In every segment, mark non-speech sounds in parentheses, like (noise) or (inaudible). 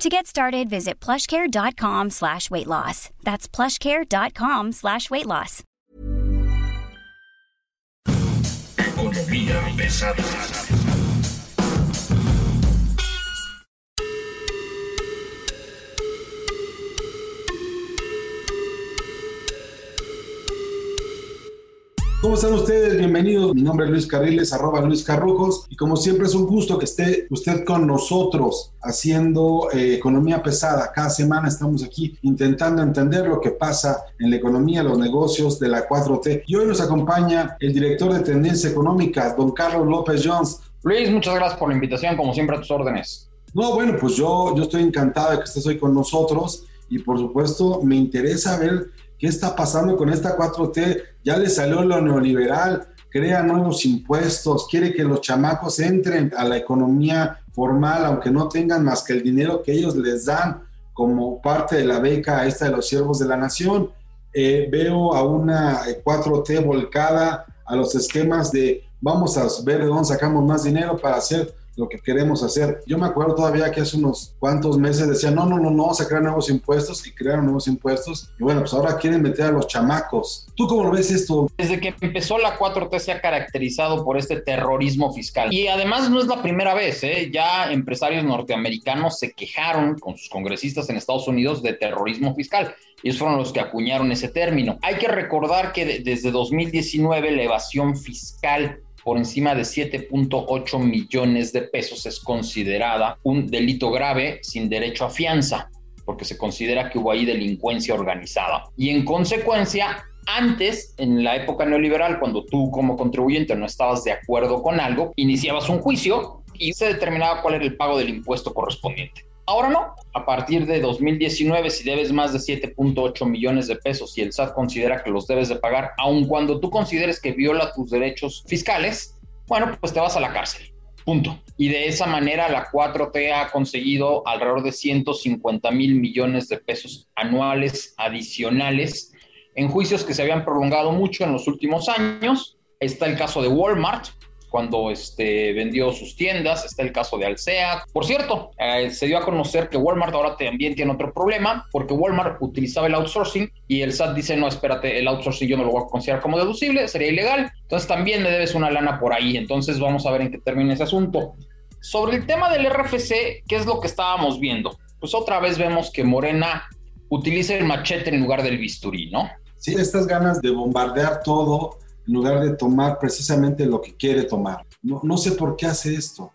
To get started, visit plushcare.com slash weight loss. That's plushcare.com slash weight loss. Economía pesada. ¿Cómo están ustedes? Bienvenidos. Mi nombre es Luis Carriles, arroba Luis Carrujos. Y como siempre es un gusto que esté usted con nosotros haciendo eh, economía pesada. Cada semana estamos aquí intentando entender lo que pasa en la economía, los negocios de la 4T. Y hoy nos acompaña el director de Tendencia Económica, don Carlos López Jones. Luis, muchas gracias por la invitación, como siempre a tus órdenes. No, bueno, pues yo, yo estoy encantado de que estés hoy con nosotros y por supuesto me interesa ver ¿Qué está pasando con esta 4T? Ya le salió lo neoliberal, crea nuevos impuestos, quiere que los chamacos entren a la economía formal, aunque no tengan más que el dinero que ellos les dan como parte de la beca esta de los siervos de la nación. Eh, veo a una 4T volcada a los esquemas de vamos a ver de dónde sacamos más dinero para hacer lo que queremos hacer. Yo me acuerdo todavía que hace unos cuantos meses decían, no, no, no, no, se crean nuevos impuestos y crearon nuevos impuestos. Y bueno, pues ahora quieren meter a los chamacos. ¿Tú cómo lo ves esto? Desde que empezó la 4T se ha caracterizado por este terrorismo fiscal. Y además no es la primera vez, ¿eh? ya empresarios norteamericanos se quejaron con sus congresistas en Estados Unidos de terrorismo fiscal. Ellos fueron los que acuñaron ese término. Hay que recordar que desde 2019 la evasión fiscal por encima de 7.8 millones de pesos es considerada un delito grave sin derecho a fianza, porque se considera que hubo ahí delincuencia organizada. Y en consecuencia, antes, en la época neoliberal, cuando tú como contribuyente no estabas de acuerdo con algo, iniciabas un juicio y se determinaba cuál era el pago del impuesto correspondiente. Ahora no. A partir de 2019, si debes más de 7.8 millones de pesos y el SAT considera que los debes de pagar, aun cuando tú consideres que viola tus derechos fiscales, bueno, pues te vas a la cárcel. Punto. Y de esa manera la 4T ha conseguido alrededor de 150 mil millones de pesos anuales adicionales en juicios que se habían prolongado mucho en los últimos años. Está el caso de Walmart, cuando este, vendió sus tiendas, está el caso de Alsea. Por cierto, eh, se dio a conocer que Walmart ahora también tiene otro problema, porque Walmart utilizaba el outsourcing y el SAT dice, no, espérate, el outsourcing yo no lo voy a considerar como deducible, sería ilegal, entonces también me debes una lana por ahí, entonces vamos a ver en qué termina ese asunto. Sobre el tema del RFC, ¿qué es lo que estábamos viendo? Pues otra vez vemos que Morena utiliza el machete en lugar del bisturí, ¿no? Sí, estas ganas de bombardear todo en lugar de tomar precisamente lo que quiere tomar. No, no sé por qué hace esto.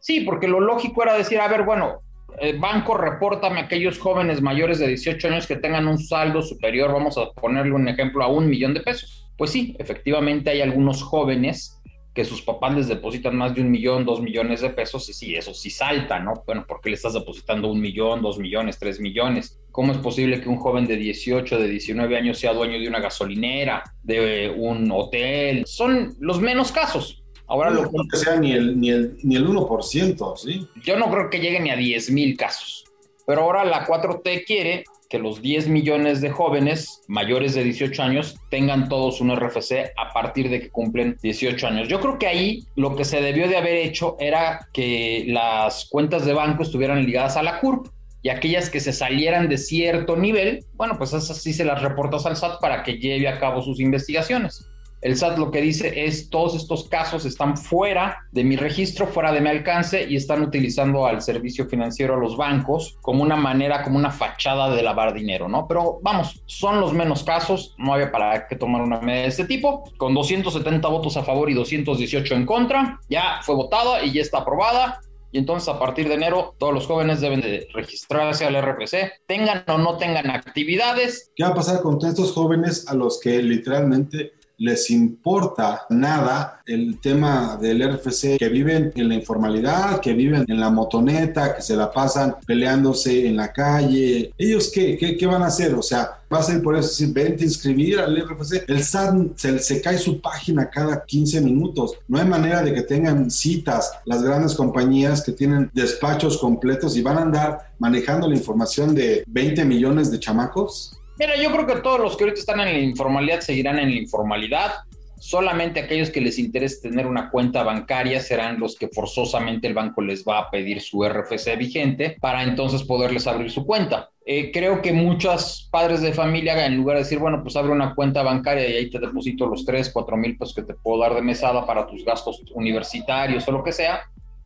Sí, porque lo lógico era decir, a ver, bueno, el banco repórtame a aquellos jóvenes mayores de 18 años que tengan un saldo superior, vamos a ponerle un ejemplo, a un millón de pesos. Pues sí, efectivamente hay algunos jóvenes que sus papás les depositan más de un millón, dos millones de pesos, y sí, eso sí salta, ¿no? Bueno, ¿por qué le estás depositando un millón, dos millones, tres millones? ¿Cómo es posible que un joven de 18, de 19 años sea dueño de una gasolinera, de un hotel? Son los menos casos. Ahora no lo creo que sea ni el, ni, el, ni el 1%, ¿sí? Yo no creo que llegue ni a 10 mil casos. Pero ahora la 4T quiere los 10 millones de jóvenes mayores de 18 años tengan todos un RFC a partir de que cumplen 18 años. Yo creo que ahí lo que se debió de haber hecho era que las cuentas de banco estuvieran ligadas a la CURP y aquellas que se salieran de cierto nivel, bueno, pues esas sí se las reportas al SAT para que lleve a cabo sus investigaciones. El SAT lo que dice es todos estos casos están fuera de mi registro, fuera de mi alcance y están utilizando al servicio financiero a los bancos como una manera, como una fachada de lavar dinero, ¿no? Pero vamos, son los menos casos, no había para qué tomar una medida de este tipo. Con 270 votos a favor y 218 en contra, ya fue votada y ya está aprobada. Y entonces a partir de enero todos los jóvenes deben de registrarse al RFC, tengan o no tengan actividades. ¿Qué va a pasar con todos estos jóvenes a los que literalmente les importa nada el tema del RFC, que viven en la informalidad, que viven en la motoneta, que se la pasan peleándose en la calle. ¿Ellos qué? ¿Qué, van a hacer? O sea, va a ser por eso decir, vente a inscribir al RFC. El SAT se, se, cae su página cada 15 minutos. No hay manera de que tengan citas las grandes compañías que tienen despachos completos y van a andar manejando la información de 20 millones de chamacos. Mira, yo creo que todos los que ahorita están en la informalidad seguirán en la informalidad. Solamente aquellos que les interese tener una cuenta bancaria serán los que forzosamente el banco les va a pedir su RFC vigente para entonces poderles abrir su cuenta. Eh, creo que muchos padres de familia, en lugar de decir, bueno, pues abre una cuenta bancaria y ahí te deposito los 3, 4 mil pesos que te puedo dar de mesada para tus gastos universitarios o lo que sea,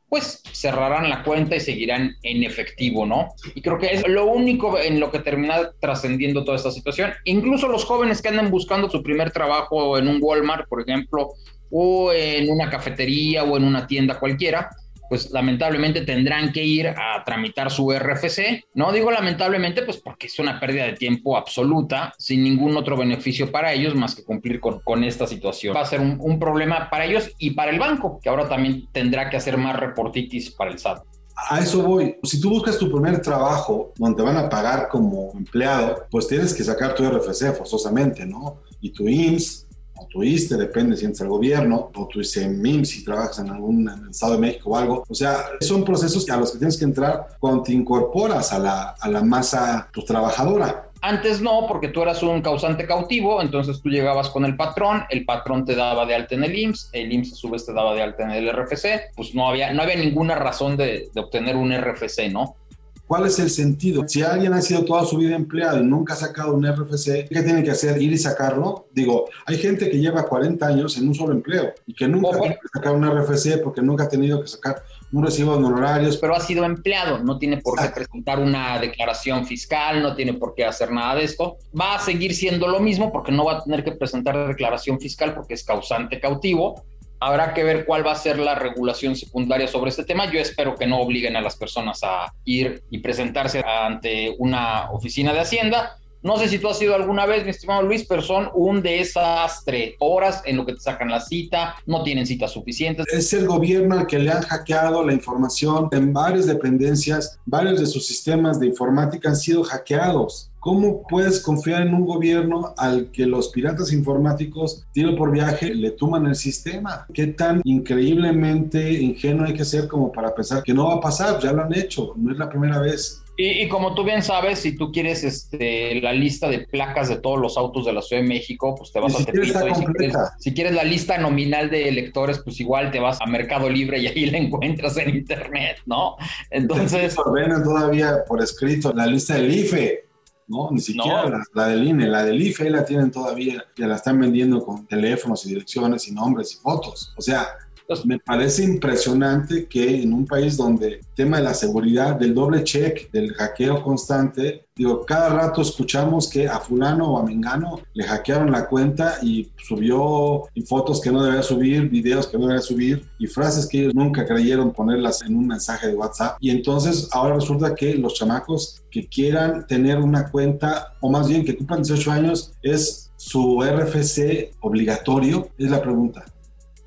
pues cerrarán la cuenta y seguirán en efectivo, ¿no? Y creo que es lo único en lo que termina trascendiendo toda esta situación. Incluso los jóvenes que andan buscando su primer trabajo en un Walmart, por ejemplo, o en una cafetería o en una tienda cualquiera, pues lamentablemente tendrán que ir a tramitar su RFC. No digo lamentablemente, pues porque es una pérdida de tiempo absoluta, sin ningún otro beneficio para ellos más que cumplir con, con esta situación. Va a ser un, un, problema para ellos y para el banco, que ahora también tendrá que hacer más reportitis para el SAT. A eso voy. Si tú buscas tu primer trabajo donde van a pagar como empleado, pues tienes que sacar tu RFC forzosamente, ¿no? Y tu IMSS o tu ISTE, depende si entras al gobierno, o tu ICEMIM si trabajas en algún en el Estado de México o algo. O sea, son procesos a los que tienes que entrar cuando te incorporas a la, a la masa pues, trabajadora. Antes no, porque tú eras un causante cautivo, entonces tú llegabas con el patrón, el patrón te daba de alta en el IMSS, el IMSS a su vez te daba de alta en el RFC, pues no había, no había ninguna razón de, de obtener un RFC, ¿no? ¿Cuál es el sentido? Si alguien ha sido toda su vida empleado y nunca ha sacado un RFC, ¿qué tiene que hacer? ¿Ir y sacarlo? Digo, hay gente que lleva 40 años en un solo empleo y que nunca tiene que sacar un RFC porque nunca ha tenido que sacar un recibo de honorarios. Pero ha sido empleado, no tiene por qué presentar una declaración fiscal, no tiene por qué hacer nada de esto. Va a seguir siendo lo mismo porque no va a tener que presentar declaración fiscal porque es causante cautivo Habrá que ver cuál va a ser la regulación secundaria sobre este tema. Yo espero que no obliguen a las personas a ir y presentarse ante una oficina de Hacienda. No sé si tú has ido alguna vez, mi estimado Luis, pero son un desastre. Horas en lo que te sacan la cita, no tienen citas suficientes. Es el gobierno al que le han hackeado la información en varias dependencias, varios de sus sistemas de informática han sido hackeados. ¿Cómo puedes confiar en un gobierno al que los piratas informáticos, tiro por viaje, le tuman el sistema? ¿Qué tan increíblemente ingenuo hay que ser como para pensar que no va a pasar? Ya lo han hecho, no es la primera vez. Y, y, como tú bien sabes, si tú quieres este, la lista de placas de todos los autos de la Ciudad de México, pues te vas a Tepito. Si quieres, si quieres, la lista nominal de electores, pues igual te vas a Mercado Libre y ahí (laughs) la encuentras en Internet, ¿no? Entonces... Ordena todavía por escrito la lista del IFE. ¿no? Ni siquiera no. La, la, del INE, la del IFE la tienen todavía, ya la están vendiendo con teléfonos y direcciones y nombres y fotos. O sea, me parece impresionante que en un país donde el tema de la seguridad, del doble check, del hackeo constante, digo, cada rato escuchamos que a fulano o a mengano le hackearon la cuenta y subió fotos que no debía subir, videos que no debía subir y frases que ellos nunca creyeron ponerlas en un mensaje de WhatsApp. Y entonces ahora resulta que los chamacos que quieran tener una cuenta, o más bien que cumplan 18 años, es su RFC obligatorio, es la pregunta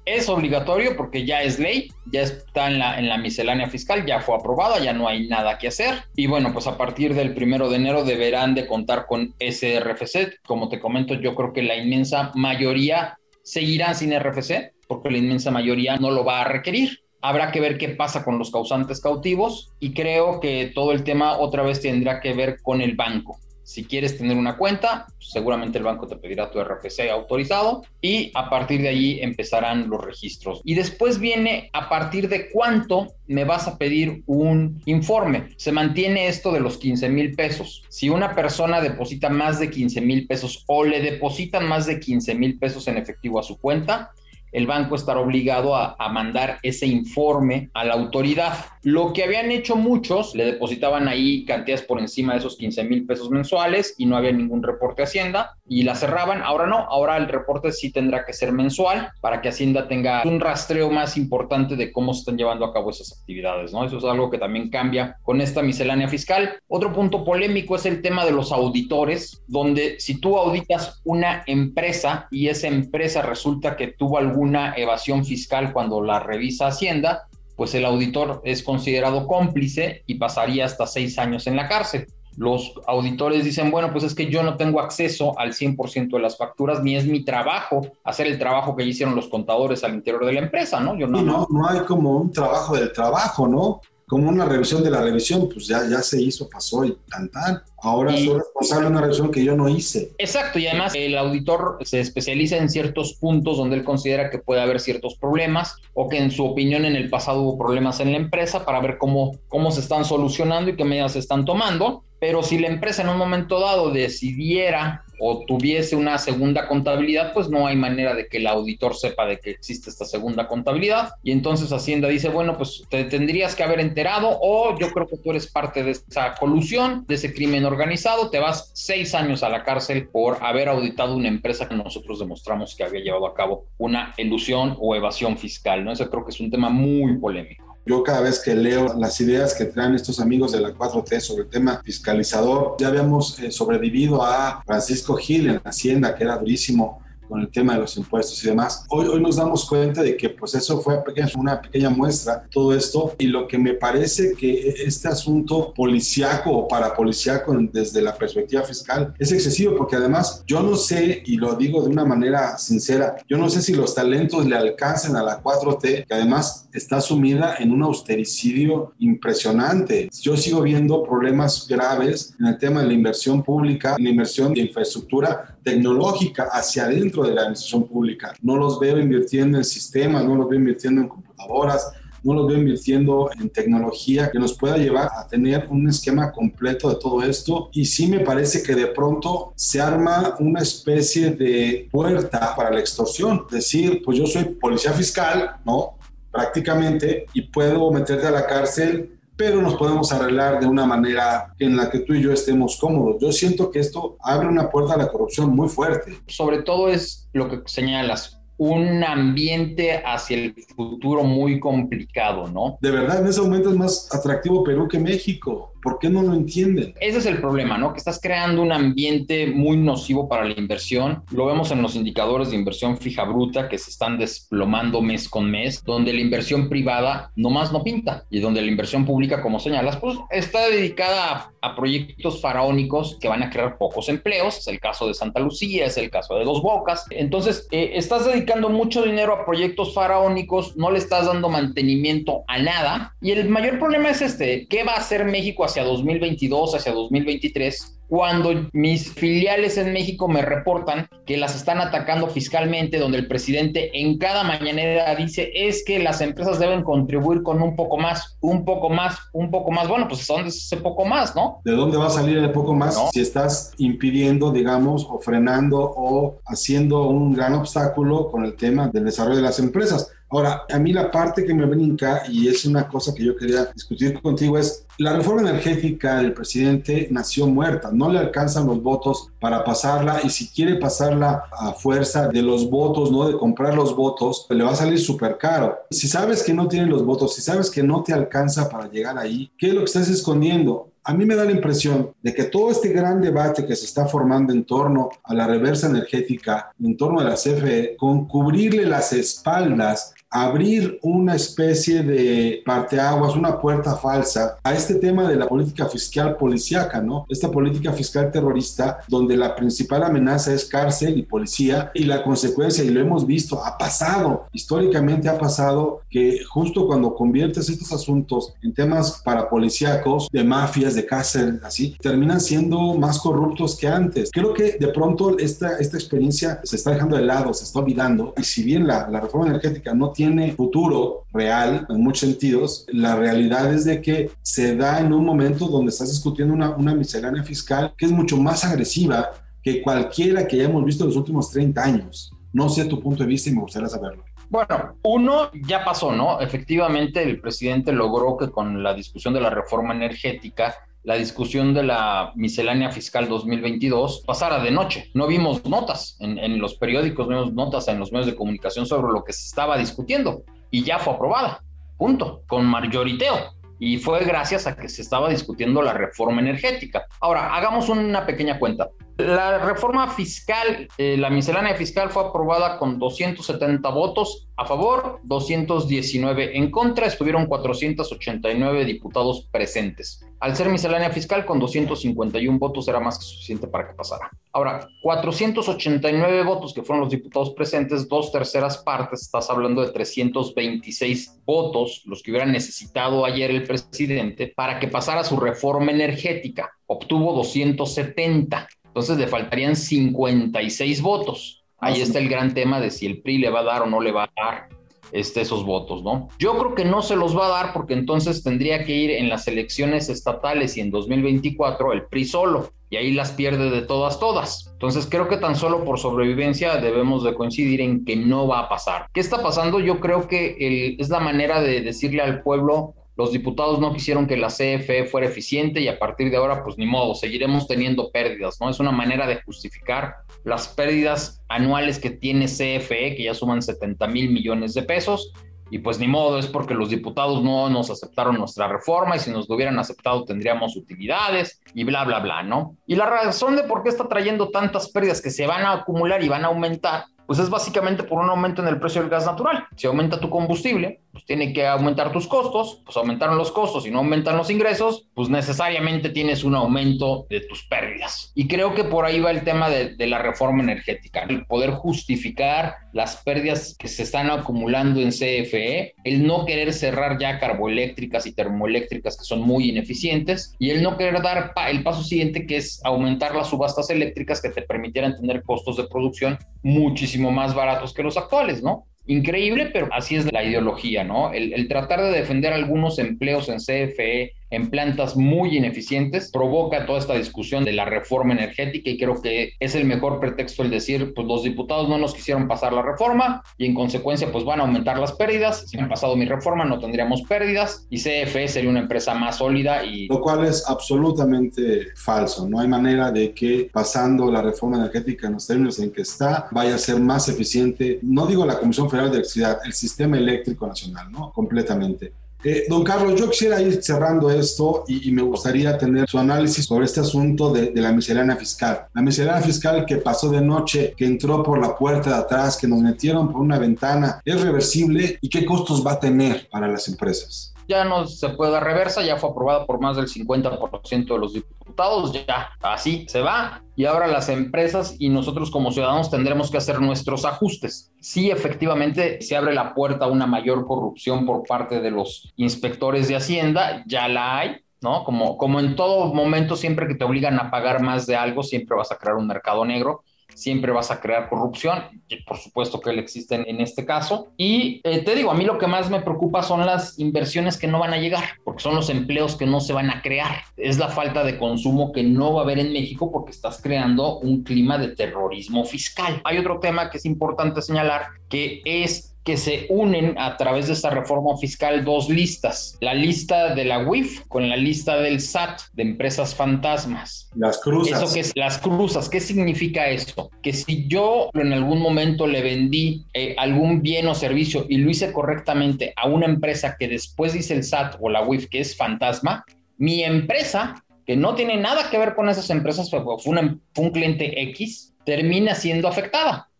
es obligatorio porque ya es ley, ya está en la, en la miscelánea fiscal, ya fue aprobada, ya no hay nada que hacer. Y bueno, pues a partir del primero de enero deberán de contar con ese RFC. Como te comento, yo creo que la inmensa mayoría seguirán sin RFC porque la inmensa mayoría no lo va a requerir. Habrá que ver qué pasa con los causantes cautivos y creo que todo el tema otra vez tendrá que ver con el banco. Si quieres tener una cuenta, seguramente el banco te pedirá tu RFC autorizado y a partir de ahí empezarán los registros. Y después viene a partir de cuánto me vas a pedir un informe. Se mantiene esto de los 15 mil pesos. Si una persona deposita más de 15 mil pesos o le depositan más de 15 mil pesos en efectivo a su cuenta, el banco estará obligado a, mandar ese informe a la autoridad. Lo que habían hecho muchos, le depositaban ahí cantidades por encima de esos 15 mil pesos mensuales y no había ningún reporte a Hacienda y la cerraban. Ahora no, ahora el reporte sí tendrá que ser mensual para que Hacienda tenga un rastreo más importante de cómo se están llevando a cabo esas actividades, ¿no? Eso es algo que también cambia con esta miscelánea fiscal. Otro punto polémico es el tema de los auditores, donde si tú auditas una empresa y esa empresa resulta que tuvo alguna evasión fiscal cuando la revisa Hacienda, pues el auditor es considerado cómplice y pasaría hasta seis años en la cárcel. Los auditores dicen, bueno, pues es que yo no tengo acceso al 100% de las facturas, ni es mi trabajo hacer el trabajo que hicieron los contadores al interior de la empresa, ¿no? Yo no, no, no hay como un trabajo del trabajo, ¿no? Como una revisión de la revisión, pues ya, ya se hizo, pasó y tan tan. Ahora soy responsable de una revisión que yo no hice. Exacto, y además el auditor se especializa en ciertos puntos donde él considera que puede haber ciertos problemas o que en su opinión en el pasado hubo problemas en la empresa para ver cómo, cómo se están solucionando y qué medidas se están tomando. Pero si la empresa en un momento dado decidiera o tuviese una segunda contabilidad, pues no hay manera de que el auditor sepa de que existe esta segunda contabilidad. Y entonces Hacienda dice, bueno, pues te tendrías que haber enterado o yo creo que tú eres parte de esa colusión, de ese crimen organizado, te vas seis años a la cárcel por haber auditado una empresa que nosotros demostramos que había llevado a cabo una ilusión o evasión fiscal, ¿no? Eso creo que es un tema muy polémico. Yo cada vez que leo las ideas que traen estos amigos de la 4T sobre el tema fiscalizador, ya habíamos eh, sobrevivido a Francisco Gil en Hacienda, que era durísimo con el tema de los impuestos y demás. Hoy, hoy nos damos cuenta de que pues eso fue una pequeña muestra, todo esto, y lo que me parece que este asunto policiaco o parapoliciaco desde la perspectiva fiscal es excesivo, porque además yo no sé, y lo digo de una manera sincera, yo no sé si los talentos le alcancen a la 4T, que además está sumida en un austericidio impresionante. Yo sigo viendo problemas graves en el tema de la inversión pública, en la inversión de infraestructura tecnológica hacia adentro de la administración pública. No los veo invirtiendo en sistemas, no los veo invirtiendo en computadoras, no los veo invirtiendo en tecnología que nos pueda llevar a tener un esquema completo de todo esto. Y sí me parece que de pronto se arma una especie de puerta para la extorsión. Decir, pues yo soy policía fiscal, ¿no? Prácticamente, y puedo meterte a la cárcel pero nos podemos arreglar de una manera en la que tú y yo estemos cómodos. Yo siento que esto abre una puerta a la corrupción muy fuerte. Sobre todo es lo que señalas, un ambiente hacia el futuro muy complicado, ¿no? De verdad, en ese momento es más atractivo Perú que México. ¿Por qué no lo entienden? Ese es el problema, ¿no? Que estás creando un ambiente muy nocivo para la inversión. Lo vemos en los indicadores de inversión fija bruta que se están desplomando mes con mes, donde la inversión privada nomás no pinta y donde la inversión pública, como señalas, pues está dedicada a, proyectos faraónicos que van a crear pocos empleos. Es el caso de Santa Lucía, es el caso de Dos Bocas. Entonces, eh, estás dedicando mucho dinero a proyectos faraónicos, no le estás dando mantenimiento a nada. Y el mayor problema es este, ¿qué va a hacer México hacia 2022, hacia 2023, cuando mis filiales en México me reportan que las están atacando fiscalmente, donde el presidente en cada mañanera dice es que las empresas deben contribuir con un poco más, un poco más, un poco más. Bueno, pues ¿dónde es ese poco más, no? ¿De dónde va a salir el poco más si estás impidiendo, digamos, o frenando o haciendo un gran obstáculo con el tema del desarrollo de las empresas? Ahora, a mí la parte que me brinca, y es una cosa que yo quería discutir contigo, es la reforma energética del presidente nació muerta, no le alcanzan los votos para pasarla y si quiere pasarla a fuerza de los votos, no de comprar los votos, le va a salir súper caro. Si sabes que no tiene los votos, si sabes que no te alcanza para llegar ahí, ¿qué es lo que estás escondiendo? A mí me da la impresión de que todo este gran debate que se está formando en torno a la reversa energética, en torno a la CFE, con cubrirle las espaldas abrir una especie de parteaguas, una puerta falsa a este tema de la política fiscal policíaca, ¿no? Esta política fiscal terrorista donde la principal amenaza es cárcel y policía y la consecuencia, y lo hemos visto, ha pasado, históricamente ha pasado que justo cuando conviertes estos asuntos en temas parapolicíacos, de mafias, de cárcel, así, terminan siendo más corruptos que antes. Creo que de pronto esta, esta experiencia se está dejando de lado, se está olvidando, y si bien la, la reforma energética no tiene tiene futuro real en muchos sentidos. La realidad es de que se da en un momento donde estás discutiendo una, una miscelánea fiscal que es mucho más agresiva que cualquiera que hayamos visto en los últimos 30 años. No sé tu punto de vista y me gustaría saberlo. Bueno, uno ya pasó, ¿no? Efectivamente, el presidente logró que con la discusión de la reforma energética, la discusión de la miscelánea fiscal 2022 pasara de noche. No vimos notas en, los periódicos, no vimos notas en los medios de comunicación sobre lo que se estaba discutiendo y ya fue aprobada. Punto. Con mayoriteo y fue gracias a que se estaba discutiendo la reforma energética. Ahora, hagamos una pequeña cuenta. La reforma fiscal, eh, la miscelánea fiscal fue aprobada con 270 votos a favor, 219 en contra, estuvieron 489 diputados presentes. Al ser miscelánea fiscal, con 251 votos era más que suficiente para que pasara. Ahora, 489 votos que fueron los diputados presentes, dos terceras partes, estás hablando de 326 votos, los que hubieran necesitado ayer el presidente para que pasara su reforma energética. Obtuvo 270. Entonces le faltarían 56 votos. Ahí está el gran tema de si el PRI le va a dar o no le va a dar este, esos votos, ¿no? Yo creo que no se los va a dar porque entonces tendría que ir en las elecciones estatales y en 2024 el PRI solo y ahí las pierde de todas, todas. Entonces creo que tan solo por sobrevivencia debemos de coincidir en que no va a pasar. ¿Qué está pasando? Yo creo que es la manera de decirle al pueblo, los diputados no quisieron que la CFE fuera eficiente y a partir de ahora, pues ni modo, seguiremos teniendo pérdidas, ¿no? Es una manera de justificar las pérdidas anuales que tiene CFE, que ya suman 70 mil millones de pesos, y pues ni modo, es porque los diputados no nos aceptaron nuestra reforma y si nos lo hubieran aceptado tendríamos utilidades y bla, bla, bla, ¿no? Y la razón de por qué está trayendo tantas pérdidas que se van a acumular y van a aumentar pues es básicamente por un aumento en el precio del gas natural. Si aumenta tu combustible, pues tiene que aumentar tus costos, pues aumentaron los costos y no aumentan los ingresos, pues necesariamente tienes un aumento de tus pérdidas. Y creo que por ahí va el tema de, de la reforma energética, el poder justificar las pérdidas que se están acumulando en CFE, el no querer cerrar ya carboeléctricas y termoeléctricas que son muy ineficientes y el no querer dar el paso siguiente que es aumentar las subastas eléctricas que te permitieran tener costos de producción muchísimo más baratos que los actuales, ¿no? Increíble, pero así es la ideología, ¿no? El, tratar de defender algunos empleos en CFE en plantas muy ineficientes, provoca toda esta discusión de la reforma energética y creo que es el mejor pretexto el decir, pues los diputados no nos quisieron pasar la reforma y en consecuencia pues van a aumentar las pérdidas. Si han pasado mi reforma no tendríamos pérdidas y CFE sería una empresa más sólida y... Lo cual es absolutamente falso. No hay manera de que pasando la reforma energética en los términos en que está vaya a ser más eficiente, no digo la Comisión Federal de Electricidad, el sistema eléctrico nacional, ¿no? Completamente. Eh, don Carlos, yo quisiera ir cerrando esto y, me gustaría tener su análisis sobre este asunto de, de, la miscelánea fiscal. La miscelánea fiscal que pasó de noche, que entró por la puerta de atrás, que nos metieron por una ventana, ¿es reversible y qué costos va a tener para las empresas? Ya no se puede reversa, ya fue aprobada por más del 50% de los diputados, ya así se va. Y ahora las empresas y nosotros como ciudadanos tendremos que hacer nuestros ajustes. Sí, efectivamente, se abre la puerta a una mayor corrupción por parte de los inspectores de Hacienda, ya la hay, ¿no? Como, como en todo momento, siempre que te obligan a pagar más de algo, siempre vas a crear un mercado negro siempre vas a crear corrupción, y por supuesto que él existe en, este caso. Y eh, te digo, a mí lo que más me preocupa son las inversiones que no van a llegar, porque son los empleos que no se van a crear. Es la falta de consumo que no va a haber en México porque estás creando un clima de terrorismo fiscal. Hay otro tema que es importante señalar, que es que se unen a través de esta reforma fiscal dos listas, la lista de la WIF con la lista del SAT de empresas fantasmas. Las cruzas. Eso que es las cruzas, ¿qué significa eso? Que si yo en algún momento le vendí eh, algún bien o servicio y lo hice correctamente a una empresa que después dice el SAT o la WIF que es fantasma, mi empresa que no tiene nada que ver con esas empresas, fue, fue un cliente X, termina siendo afectada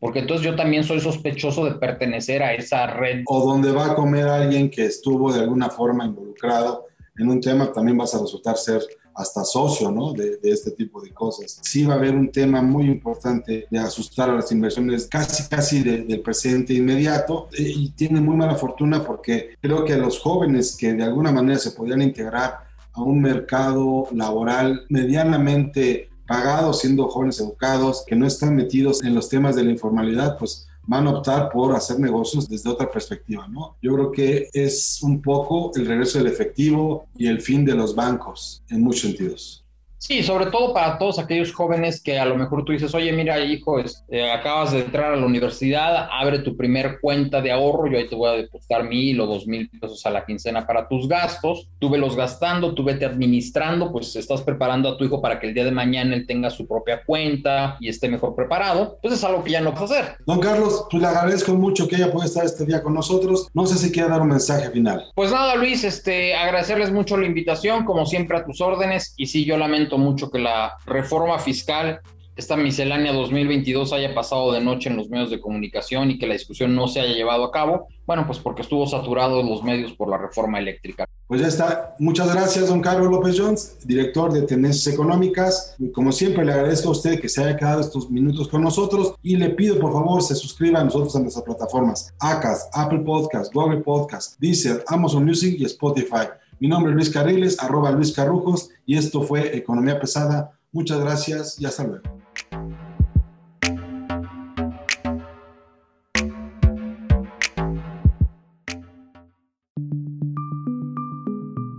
porque entonces yo también soy sospechoso de pertenecer a esa red. O donde va a comer alguien que estuvo de alguna forma involucrado en un tema, también vas a resultar ser hasta socio ¿no? de, de, este tipo de cosas. Sí va a haber un tema muy importante de asustar a las inversiones casi, casi de, del presente inmediato eh, y tiene muy mala fortuna porque creo que los jóvenes que de alguna manera se podrían integrar a un mercado laboral medianamente pagados, siendo jóvenes educados, que no están metidos en los temas de la informalidad, pues van a optar por hacer negocios desde otra perspectiva, ¿no? Yo creo que es un poco el regreso del efectivo y el fin de los bancos en muchos sentidos. Sí, sobre todo para todos aquellos jóvenes que a lo mejor tú dices, oye, mira, hijo, este, acabas de entrar a la universidad, abre tu primer cuenta de ahorro, yo ahí te voy a depositar mil o dos mil pesos a la quincena para tus gastos, tú los gastando, tú vete administrando, pues estás preparando a tu hijo para que el día de mañana él tenga su propia cuenta y esté mejor preparado, pues es algo que ya no vas a hacer. Don Carlos, pues le agradezco mucho que ella pueda estar este día con nosotros. No sé si quiere dar un mensaje final. Pues nada, Luis, este, agradecerles mucho la invitación, como siempre a tus órdenes, y sí, yo lamento mucho que la reforma fiscal esta miscelánea 2022 haya pasado de noche en los medios de comunicación y que la discusión no se haya llevado a cabo, bueno, pues porque estuvo saturado los medios por la reforma eléctrica. Pues ya está. Muchas gracias, don Carlos López Jones, director de Tendencias Económicas. Como siempre, le agradezco a usted que se haya quedado estos minutos con nosotros y le pido, por favor, se suscriba a nosotros en nuestras plataformas ACAS, Apple Podcast, Google Podcast, Deezer, Amazon Music y Spotify. Mi nombre es Luis Carriles, arroba Luis Carrujos, y esto fue Economía Pesada. Muchas gracias y hasta luego.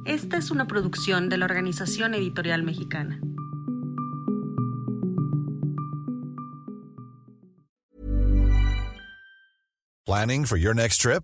Esta es una producción de la Organización Editorial Mexicana. Planning for your next trip?